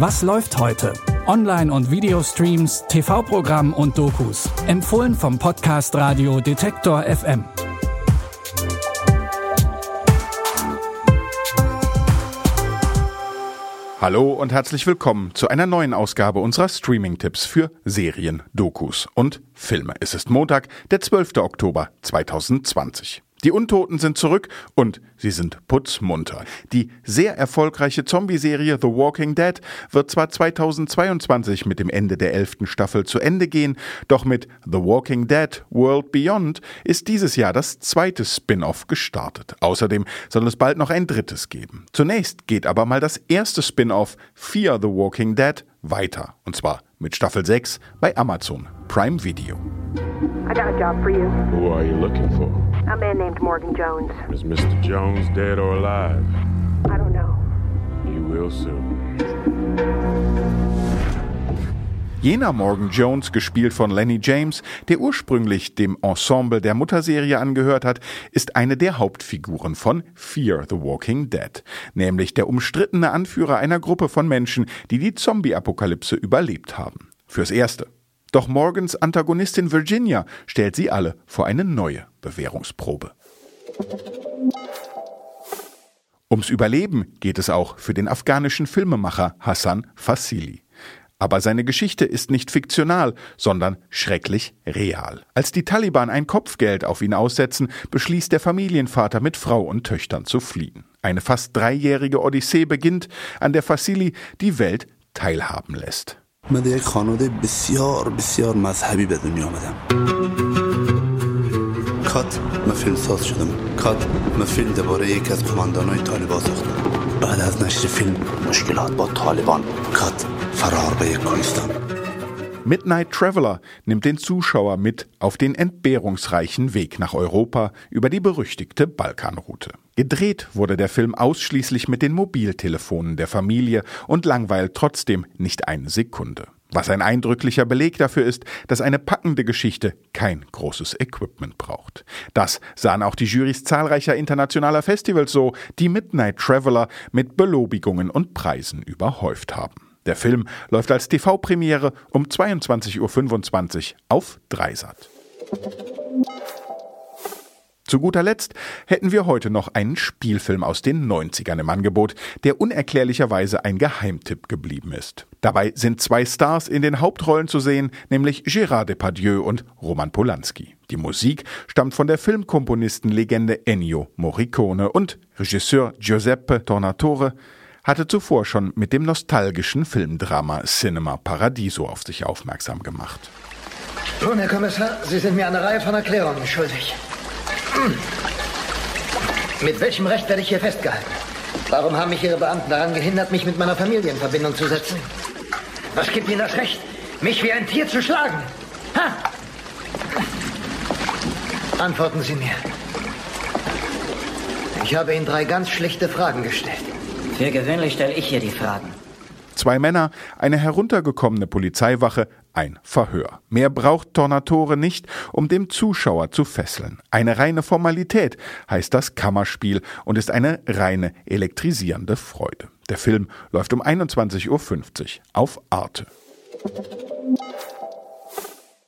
Was läuft heute? Online- und Videostreams, TV-Programm und Dokus. Empfohlen vom Podcast Radio Detektor FM. Hallo und herzlich willkommen zu einer neuen Ausgabe unserer Streaming-Tipps für Serien, Dokus und Filme. Es ist Montag, der 12. Oktober 2020. Die Untoten sind zurück und sie sind putzmunter. Die sehr erfolgreiche Zombie-Serie The Walking Dead wird zwar 2022 mit dem Ende der elften Staffel zu Ende gehen, doch mit The Walking Dead World Beyond ist dieses Jahr das zweite Spin-off gestartet. Außerdem soll es bald noch ein drittes geben. Zunächst geht aber mal das erste Spin-off Fear the Walking Dead weiter, und zwar mit Staffel 6 bei Amazon Prime Video. I got a job for you. Who are you looking for? A man named Morgan Jones. Is Mr. Jones dead or alive? I don't know. You will soon. Jener Morgan Jones, gespielt von Lenny James, der ursprünglich dem Ensemble der Mutterserie angehört hat, ist eine der Hauptfiguren von Fear the Walking Dead, nämlich der umstrittene Anführer einer Gruppe von Menschen, die die Zombie-Apokalypse überlebt haben. Fürs Erste. Doch Morgans Antagonistin Virginia stellt sie alle vor eine neue Bewährungsprobe. Ums Überleben geht es auch für den afghanischen Filmemacher Hassan Fassili. Aber seine Geschichte ist nicht fiktional, sondern schrecklich real. Als die Taliban ein Kopfgeld auf ihn aussetzen, beschließt der Familienvater mit Frau und Töchtern zu fliehen. Eine fast dreijährige Odyssee beginnt, an der Fassili die Welt teilhaben lässt. من در یک خانواده بسیار بسیار مذهبی به دنیا آمدم کات من فیلم ساز شدم کات من فیلم درباره یکی از قماندانهای طالبان ساختم بعد از نشر فیلم مشکلات با طالبان کات فرار به یک کوهستان Midnight Traveler nimmt den Zuschauer mit auf den entbehrungsreichen Weg nach Europa über die berüchtigte Balkanroute. Gedreht wurde der Film ausschließlich mit den Mobiltelefonen der Familie und langweilt trotzdem nicht eine Sekunde. Was ein eindrücklicher Beleg dafür ist, dass eine packende Geschichte kein großes Equipment braucht. Das sahen auch die Jurys zahlreicher internationaler Festivals so, die Midnight Traveler mit Belobigungen und Preisen überhäuft haben. Der Film läuft als TV-Premiere um 22.25 Uhr auf Dreisat. Zu guter Letzt hätten wir heute noch einen Spielfilm aus den 90ern im Angebot, der unerklärlicherweise ein Geheimtipp geblieben ist. Dabei sind zwei Stars in den Hauptrollen zu sehen, nämlich Gérard Depardieu und Roman Polanski. Die Musik stammt von der Filmkomponistenlegende Ennio Morricone und Regisseur Giuseppe Tornatore hatte zuvor schon mit dem nostalgischen Filmdrama Cinema Paradiso auf sich aufmerksam gemacht. Nun, Herr Kommissar, Sie sind mir eine Reihe von Erklärungen schuldig. Mit welchem Recht werde ich hier festgehalten? Warum haben mich Ihre Beamten daran gehindert, mich mit meiner Familie in Verbindung zu setzen? Was gibt Ihnen das Recht, mich wie ein Tier zu schlagen? Ha? Antworten Sie mir. Ich habe Ihnen drei ganz schlichte Fragen gestellt. Für gewöhnlich stelle ich hier die Fragen. Zwei Männer, eine heruntergekommene Polizeiwache, ein Verhör. Mehr braucht Tornatore nicht, um dem Zuschauer zu fesseln. Eine reine Formalität heißt das Kammerspiel und ist eine reine elektrisierende Freude. Der Film läuft um 21.50 Uhr auf Arte.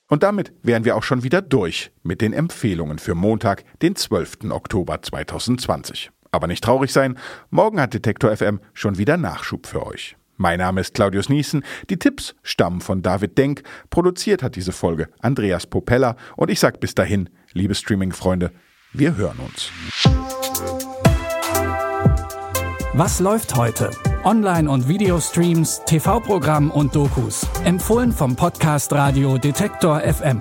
Und damit wären wir auch schon wieder durch mit den Empfehlungen für Montag, den 12. Oktober 2020. Aber nicht traurig sein, morgen hat Detektor FM schon wieder Nachschub für euch. Mein Name ist Claudius Niesen. Die Tipps stammen von David Denk. Produziert hat diese Folge Andreas Popella. Und ich sag bis dahin, liebe Streaming-Freunde, wir hören uns. Was läuft heute? Online- und Videostreams, TV-Programm und Dokus. Empfohlen vom Podcast Radio Detektor FM.